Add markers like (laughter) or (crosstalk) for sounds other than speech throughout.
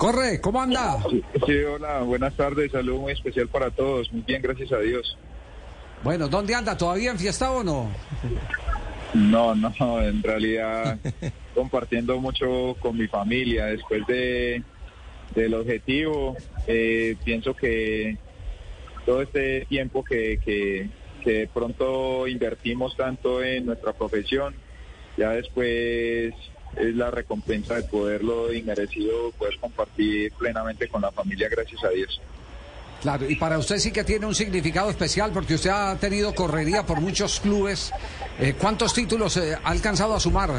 Corre, ¿cómo anda? Sí, hola, buenas tardes, saludo muy especial para todos, muy bien, gracias a Dios. Bueno, ¿dónde anda? ¿Todavía en fiesta o no? No, no, en realidad (laughs) compartiendo mucho con mi familia después de del objetivo, eh, pienso que todo este tiempo que, que, que de pronto invertimos tanto en nuestra profesión, ya después es la recompensa de poderlo inmerecido, poder compartir plenamente con la familia, gracias a Dios. Claro, y para usted sí que tiene un significado especial porque usted ha tenido correría por muchos clubes. Eh, ¿Cuántos títulos eh, ha alcanzado a sumar,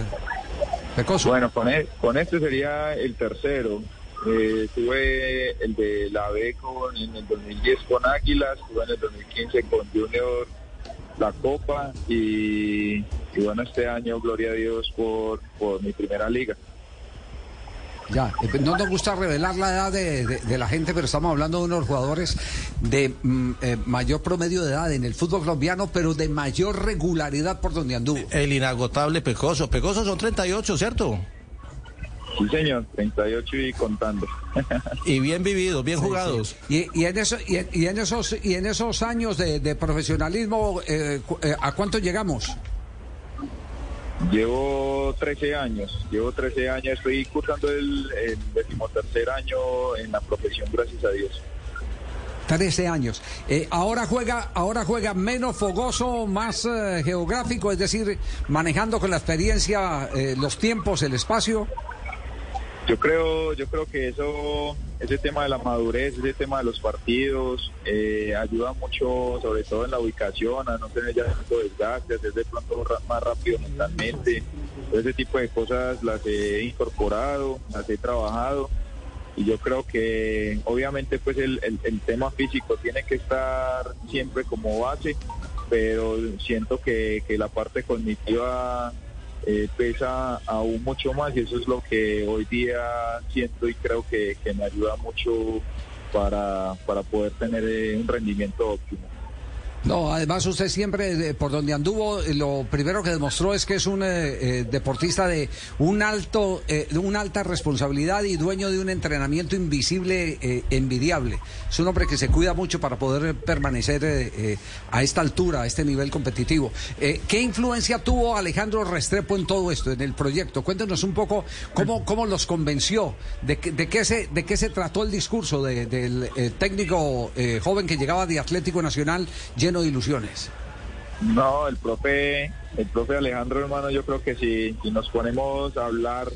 Pecoso? Bueno, con, e- con este sería el tercero. Eh, tuve el de la B con, en el 2010 con Águilas, tuve en el 2015 con Junior la Copa y, y bueno, este año, gloria a Dios, por, por mi primera liga. Ya, eh, no nos gusta revelar la edad de, de- de la gente, pero estamos hablando de unos jugadores de mm, eh, mayor promedio de edad en el fútbol colombiano, pero de mayor regularidad por donde anduvo. El inagotable Pecoso. Pecoso son 38, ¿cierto? Sí, señor, 38 y contando. (laughs) Y bien vividos, bien jugados. Y, y en eso, y, en- y en esos y en esos años de, de profesionalismo, eh, eh, ¿a cuánto llegamos? Llevo 13 años, llevo 13 años, estoy cursando el, el decimotercer año en la profesión, gracias a Dios. 13 años. Eh, ahora juega, ahora juega menos fogoso, más eh, geográfico, es decir, manejando con la experiencia eh, los tiempos, el espacio. Yo creo, yo creo que eso, ese tema de la madurez, ese tema de los partidos, eh, ayuda mucho, sobre todo en la ubicación, a no tener ya tanto desgaste, a ser de pronto más rápido mentalmente. Ese tipo de cosas las he incorporado, las he trabajado. Y yo creo que obviamente pues el, el- el tema físico tiene que estar siempre como base, pero siento que, que la parte cognitiva eh, pesa aún mucho más y eso es lo que hoy día siento y creo que, que me ayuda mucho para, para poder tener eh, un rendimiento óptimo. No, además usted siempre, eh, por donde anduvo, eh, lo primero que demostró es que es un eh, deportista de un alto, de una alta responsabilidad y dueño de un entrenamiento invisible, envidiable. Es un hombre que se cuida mucho para poder permanecer a esta altura, a este nivel competitivo. ¿Qué influencia tuvo Alejandro Restrepo en todo esto, en el proyecto? Cuéntenos un poco cómo, cómo los convenció, de, de, qué, se, de qué se trató el discurso de- del técnico joven que llegaba de Atlético Nacional lleno ilusiones. No, el profe, el profe Alejandro hermano, yo creo que si, nos ponemos a hablar,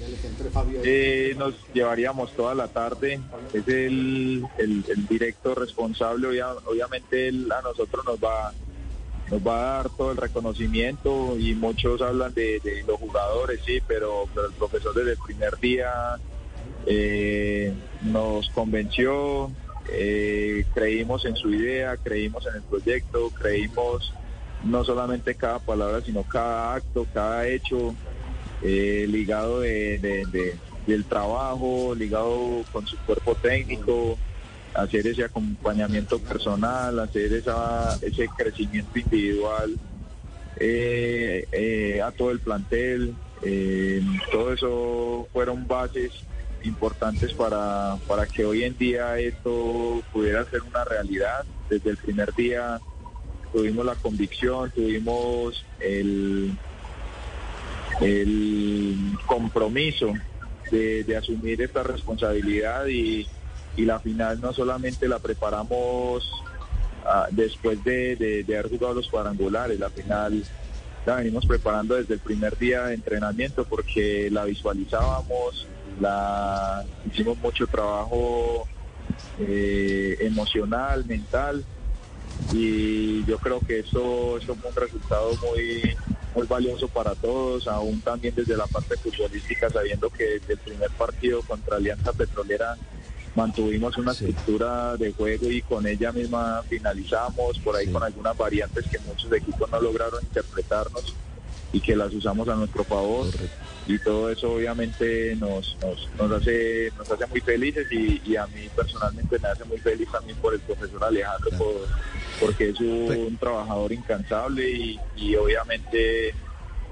eh, nos llevaríamos toda la tarde. Es el, el, directo responsable, obvia- obviamente él a nosotros nos va nos va a dar todo el reconocimiento y muchos hablan de, los jugadores, sí, pero, pero el profesor desde el primer día eh, nos convenció, eh, creímos en su idea, creímos en el proyecto, creímos no solamente cada palabra, sino cada acto, cada hecho eh, ligado de, de- de- del trabajo, ligado con su cuerpo técnico, hacer ese acompañamiento personal, hacer esa, ese crecimiento individual eh, eh, a todo el plantel. eh, todo eso fueron bases importantes para, para que hoy en día esto pudiera ser una realidad. Desde el primer día tuvimos la convicción, tuvimos el, el compromiso de, asumir esta responsabilidad y, y la final no solamente la preparamos ah, después de, de- de haber jugado los cuadrangulares, la final la venimos preparando desde el primer día de entrenamiento porque la visualizábamos, la hicimos mucho trabajo eh, emocional, mental y yo creo que eso, eso fue un resultado muy muy valioso para todos, aún también desde la parte futbolística, sabiendo que desde el primer partido contra Alianza Petrolera mantuvimos una estructura de juego y con ella misma finalizamos, por ahí con algunas variantes que muchos equipos no lograron interpretarnos y que las usamos a nuestro favor. Y todo eso obviamente nos, nos, nos, hace, nos hace muy felices y, y a mí personalmente me hace muy feliz también por el profesor Alejandro, por- porque es un trabajador incansable y, y obviamente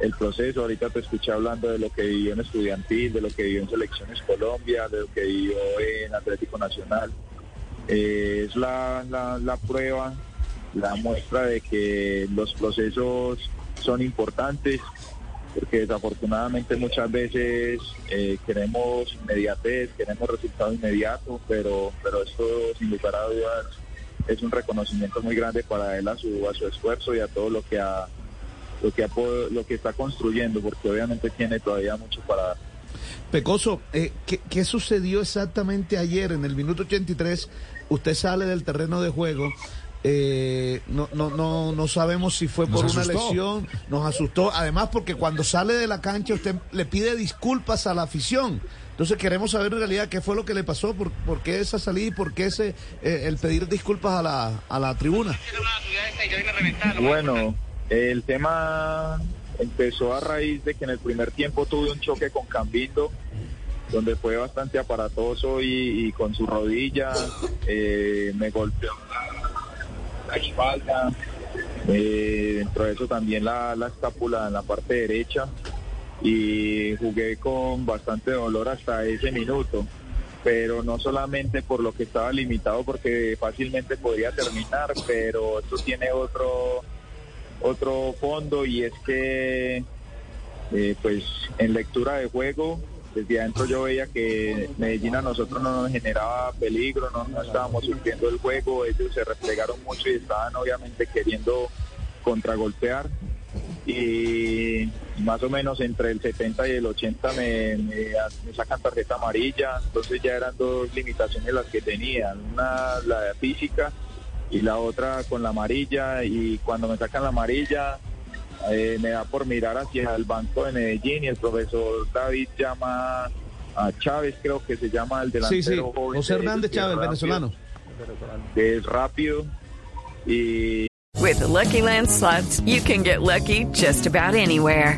el proceso, ahorita te escuché hablando de lo que vivió en Estudiantil, de lo que vivió en Selecciones Colombia, de lo que vivió en Atlético Nacional. Eh, es la, la, la prueba, la muestra de que los procesos son importantes, porque desafortunadamente muchas veces eh, queremos inmediatez, queremos resultado inmediato, pero, pero esto sin lugar a dudas es un reconocimiento muy grande para él a su, a su esfuerzo y a todo lo que ha lo que, ha lo que está construyendo, porque obviamente tiene todavía mucho para dar. Pecoso, eh, ¿qué, qué sucedió exactamente ayer en el minuto 83? Usted sale del terreno de juego. Eh, no, no, no, no sabemos si fue Nos por una lesión, nos asustó. Además, porque cuando sale de la cancha usted le pide disculpas a la afición. Entonces queremos saber en realidad qué fue lo que le pasó, por, por qué esa salida y por qué ese, eh, el pedir disculpas a la, a la tribuna. Bueno, el tema empezó a raíz de que en el primer tiempo tuve un choque con Cambindo, donde fue bastante aparatoso y, y con su rodilla eh, me golpeó la, espalda. Eh, dentro de eso también la, la escápula en la parte derecha y jugué con bastante dolor hasta ese minuto pero no solamente por lo que estaba limitado porque fácilmente podría terminar pero esto tiene otro otro fondo y es que eh, pues en lectura de juego desde adentro yo veía que Medellín a nosotros no nos generaba peligro, no, estábamos sufriendo el juego, ellos se replegaron mucho y estaban obviamente queriendo contragolpear. Y más o menos entre el 70 y el 80 me, me, sacan tarjeta amarilla, entonces ya eran dos limitaciones las que tenían, una la física y la otra con la amarilla y cuando me sacan la amarilla eh, me da por mirar hacia el banco de Medellín y el profesor David llama a Chávez, creo que se llama el delantero Sí, sí, joven José de- Hernández Chávez, rápido, venezolano. que es rápido y With the Lucky Land slots, you can get lucky just about anywhere.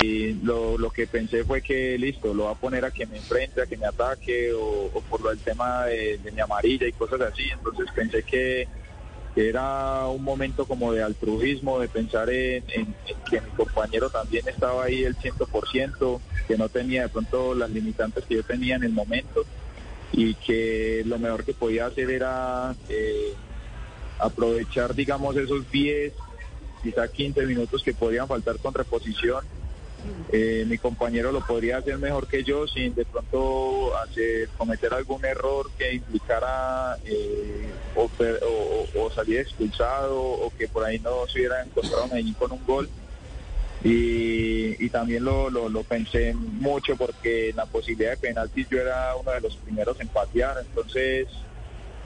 Y lo, lo que pensé fue que listo, lo va a poner a que me enfrente, a que me ataque o, o por lo del tema de, mi amarilla y cosas así. Entonces pensé que, era un momento como de altruismo, de pensar en, en- en que mi compañero también estaba ahí el 100%, que no tenía de pronto las limitantes que yo tenía en el momento y que lo mejor que podía hacer era eh, aprovechar, digamos, esos 10, quizá 15 minutos que podían faltar con reposición eh, mi compañero lo podría hacer mejor que yo sin de pronto hacer, cometer algún error que implicara eh, o, salir expulsado o que por ahí no se hubiera encontrado Medellín con un gol. Y, también lo, pensé mucho porque la posibilidad de penalti yo era uno de los primeros en patear, entonces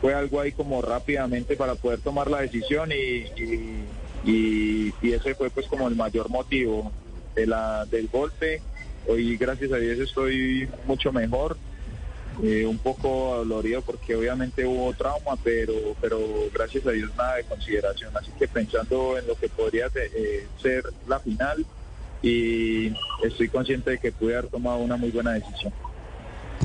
fue algo ahí como rápidamente para poder tomar la decisión y ese fue pues como el mayor motivo de la, del golpe. Hoy gracias a Dios estoy mucho mejor, eh, un poco dolorido porque obviamente hubo trauma, pero, pero gracias a Dios nada de consideración. Así que pensando en lo que podría eh, ser la final y estoy consciente de que pude haber tomado una muy buena decisión.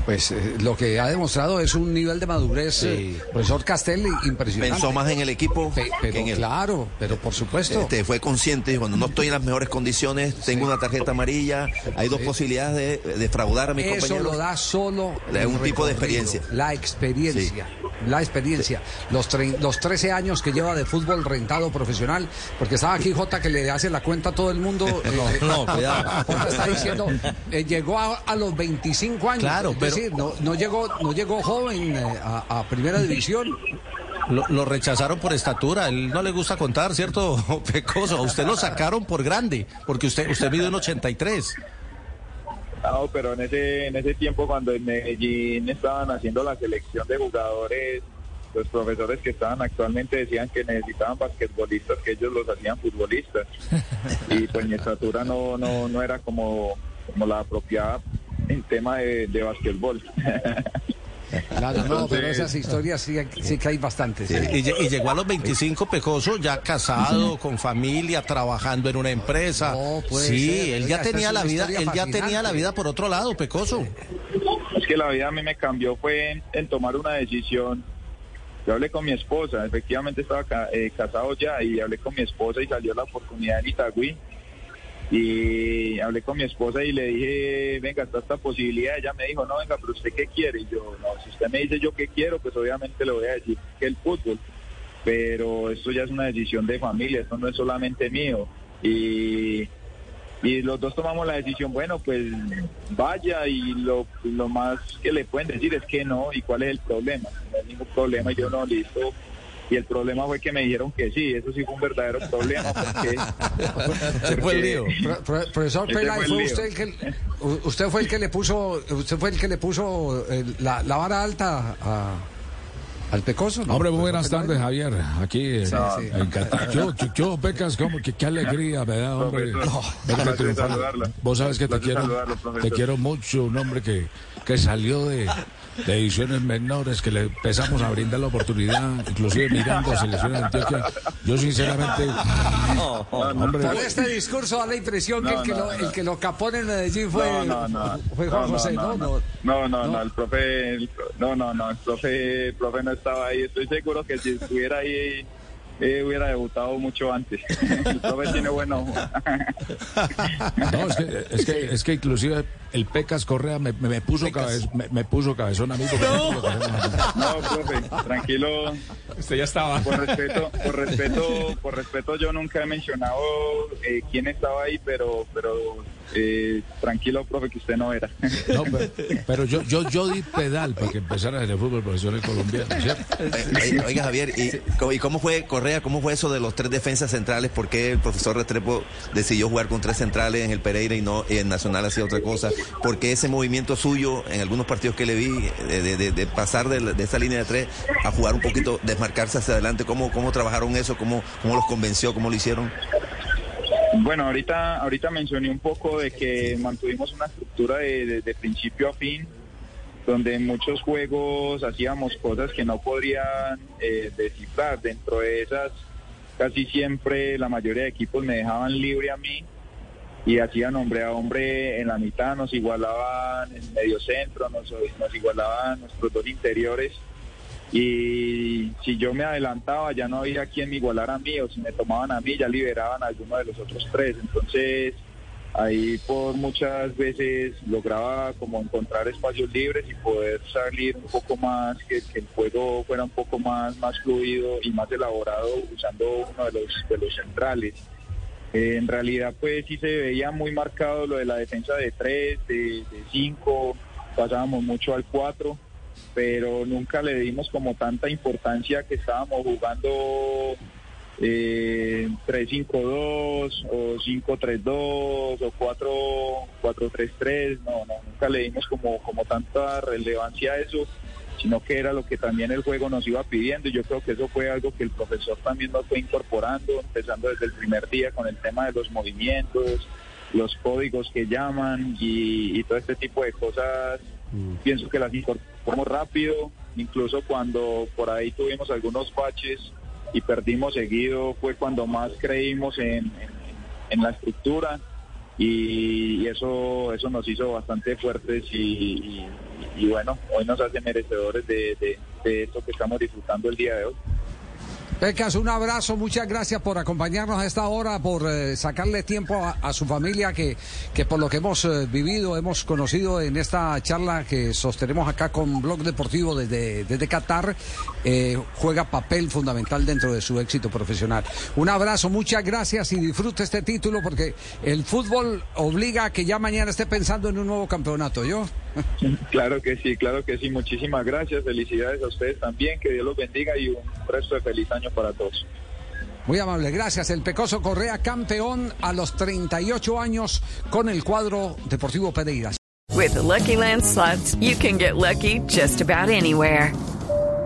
Pues eh, lo que ha demostrado es un nivel de madurez, Sí. eh, profesor Castelli, impresionante. Pensó más en el equipo Pe- pero que en él. claro, pero por supuesto. Este, fue consciente, dijo, cuando no estoy en las mejores condiciones, tengo una tarjeta amarilla, hay dos posibilidades de defraudar a mi Eso compañero. lo da solo Es un tipo de experiencia. La experiencia. la experiencia, los, los 13 años que lleva de fútbol rentado profesional, porque estaba aquí Jota que le hace la cuenta a todo el mundo. (laughs) eh, no, (laughs) cuidado. Jota está diciendo, eh, llegó a, a los 25 años. Claro, es pero- decir, no, no llegó, no llegó joven eh, a, a primera división. Lo, lo rechazaron por estatura, él no le gusta contar, ¿cierto, (laughs) Pecoso? A usted lo sacaron por grande, porque usted usted mide un 83. No, pero en ese, en ese tiempo cuando en Medellín estaban haciendo la selección de jugadores, los profesores que estaban actualmente decían que necesitaban basquetbolistas, que ellos los hacían futbolistas. Y pues mi estatura no, no, no era como, como la apropiada en tema de, de basquetbol. (laughs) Claro, no, pero esas historias sí, sí que hay bastantes. Y, lle- y llegó a los 25 Pecoso, ya casado, con familia, trabajando en una empresa. No, sí, ser. él ya tenía la vida, él ya tenía la vida por otro lado, Pecoso. Es que la vida a mí me cambió fue en, en tomar una decisión. Yo hablé con mi esposa, efectivamente estaba ca- eh, casado ya y hablé con mi esposa y salió la oportunidad en Itagüí. Y hablé con mi esposa y le dije, venga, está esta posibilidad. Ella me dijo, no, venga, pero usted qué quiere. Y yo, no, si usted me dice yo qué quiero, pues obviamente le voy a decir que el fútbol. Pero esto ya es una decisión de familia, esto no es solamente mío. Y y los dos tomamos la decisión, bueno, pues vaya y lo, lo más que le pueden decir es que no y cuál es el problema. No hay ningún problema y yo no, listo. Y el problema fue que me dijeron que sí, eso sí fue un verdadero problema porque... (laughs) Se fue el lío. Pro- pro- profesor Pelay, fue usted el que usted fue el que le puso usted fue el que le puso eh, la, la vara alta a- al pecoso, ¿no? Hombre, muy buenas tardes. Javier. Aquí eh, Sí, sí. en Qatar. (laughs) Yo, yo, yo, Pecas, como que qué alegría me da, hombre. Vos sabes que te quiero, te quiero mucho, un hombre que, que salió de, de ediciones menores, que le empezamos a brindar la oportunidad, inclusive mirando a selecciones de Antioquia. Yo sinceramente, hombre, Por este discurso da la impresión que, No, el, que no, lo, no. el que lo capó en Medellín fue, no, no, no. fue Juan José, no, ¿no? no. No, no, No. no, el profe, no, no, no, el profe, el profe no estaba ahí. Estoy seguro que si estuviera ahí eh, hubiera debutado mucho antes. (laughs) El profe tiene buen ojo. (laughs) no, es que, es que, es que inclusive el Pecas Correa me, me, me puso cabez- me, me puso cabezón a mí mí. No, profe, tranquilo. Usted ya estaba. Por respeto, por respeto, por respeto, yo nunca he mencionado eh, quién estaba ahí, pero, pero eh, tranquilo, profe, que usted no era. (laughs) No, pero, pero yo, yo, yo di pedal para que empezara en el fútbol profesional colombiano, ¿cierto? Oiga, oiga, Javier, ¿y, cómo- y cómo fue Correa? ¿Cómo fue eso de los tres defensas centrales? ¿Por qué el profesor Restrepo decidió jugar con tres centrales en el Pereira y no en Nacional hacía otra cosa? ¿Por qué ese movimiento suyo en algunos partidos que le vi de, de- de- de pasar de, la- de esa línea de tres a jugar un poquito, desmarcarse hacia adelante? ¿Cómo, cómo trabajaron eso? ¿Cómo, ¿Cómo los convenció? ¿Cómo lo hicieron? Bueno, ahorita, ahorita mencioné un poco de que mantuvimos una estructura de, de- de principio a fin, donde en muchos juegos hacíamos cosas que no podrían eh, descifrar. Dentro de esas, casi siempre la mayoría de equipos me dejaban libre a mí y hacían hombre a hombre en la mitad, nos igualaban en medio centro, nos, nos igualaban nuestros dos interiores. Y si yo me adelantaba, ya no había quien me igualara a mí, o si me tomaban a mí, ya liberaban a alguno de los otros tres. Entonces, ahí por muchas veces lograba como encontrar espacios libres y poder salir un poco más, que, el juego fuera un poco más, más fluido y más elaborado usando uno de los, de los centrales. Eh, en realidad, pues sí se veía muy marcado lo de la defensa de tres, de cinco, pasábamos mucho al cuatro, pero nunca le dimos como tanta importancia que estábamos jugando eh, 3-5-2 o 5-3-2 o 4-4-3-3, no, no, nunca le dimos como, como tanta relevancia a eso, sino que era lo que también el juego nos iba pidiendo y yo creo que eso fue algo que el profesor también nos fue incorporando, empezando desde el primer día con el tema de los movimientos, los códigos que llaman y todo este tipo de cosas, pienso que las incorporamos rápido, incluso cuando por ahí tuvimos algunos baches y perdimos seguido, fue cuando más creímos en, en- la estructura y, y eso eso nos hizo bastante fuertes y, y- y bueno, hoy nos hace merecedores de, de- de esto que estamos disfrutando el día de hoy. Pecas, un abrazo, muchas gracias por acompañarnos a esta hora, por eh, sacarle tiempo a, su familia que, que por lo que hemos eh, vivido, hemos conocido en esta charla que sostenemos acá con Blog Deportivo desde, desde Qatar, eh, juega papel fundamental dentro de su éxito profesional. Un abrazo, muchas gracias y disfrute este título porque el fútbol obliga a que ya mañana esté pensando en un nuevo campeonato, ¿yo? (laughs) Claro que sí, claro que sí. Muchísimas gracias. Felicidades a ustedes también. Que Dios los bendiga y un resto de feliz año para todos. Muy amable, gracias. El Pecoso Correa, campeón a los 38 años con el cuadro Deportivo Pereira. With the Lucky Land slots, you can get lucky just about anywhere.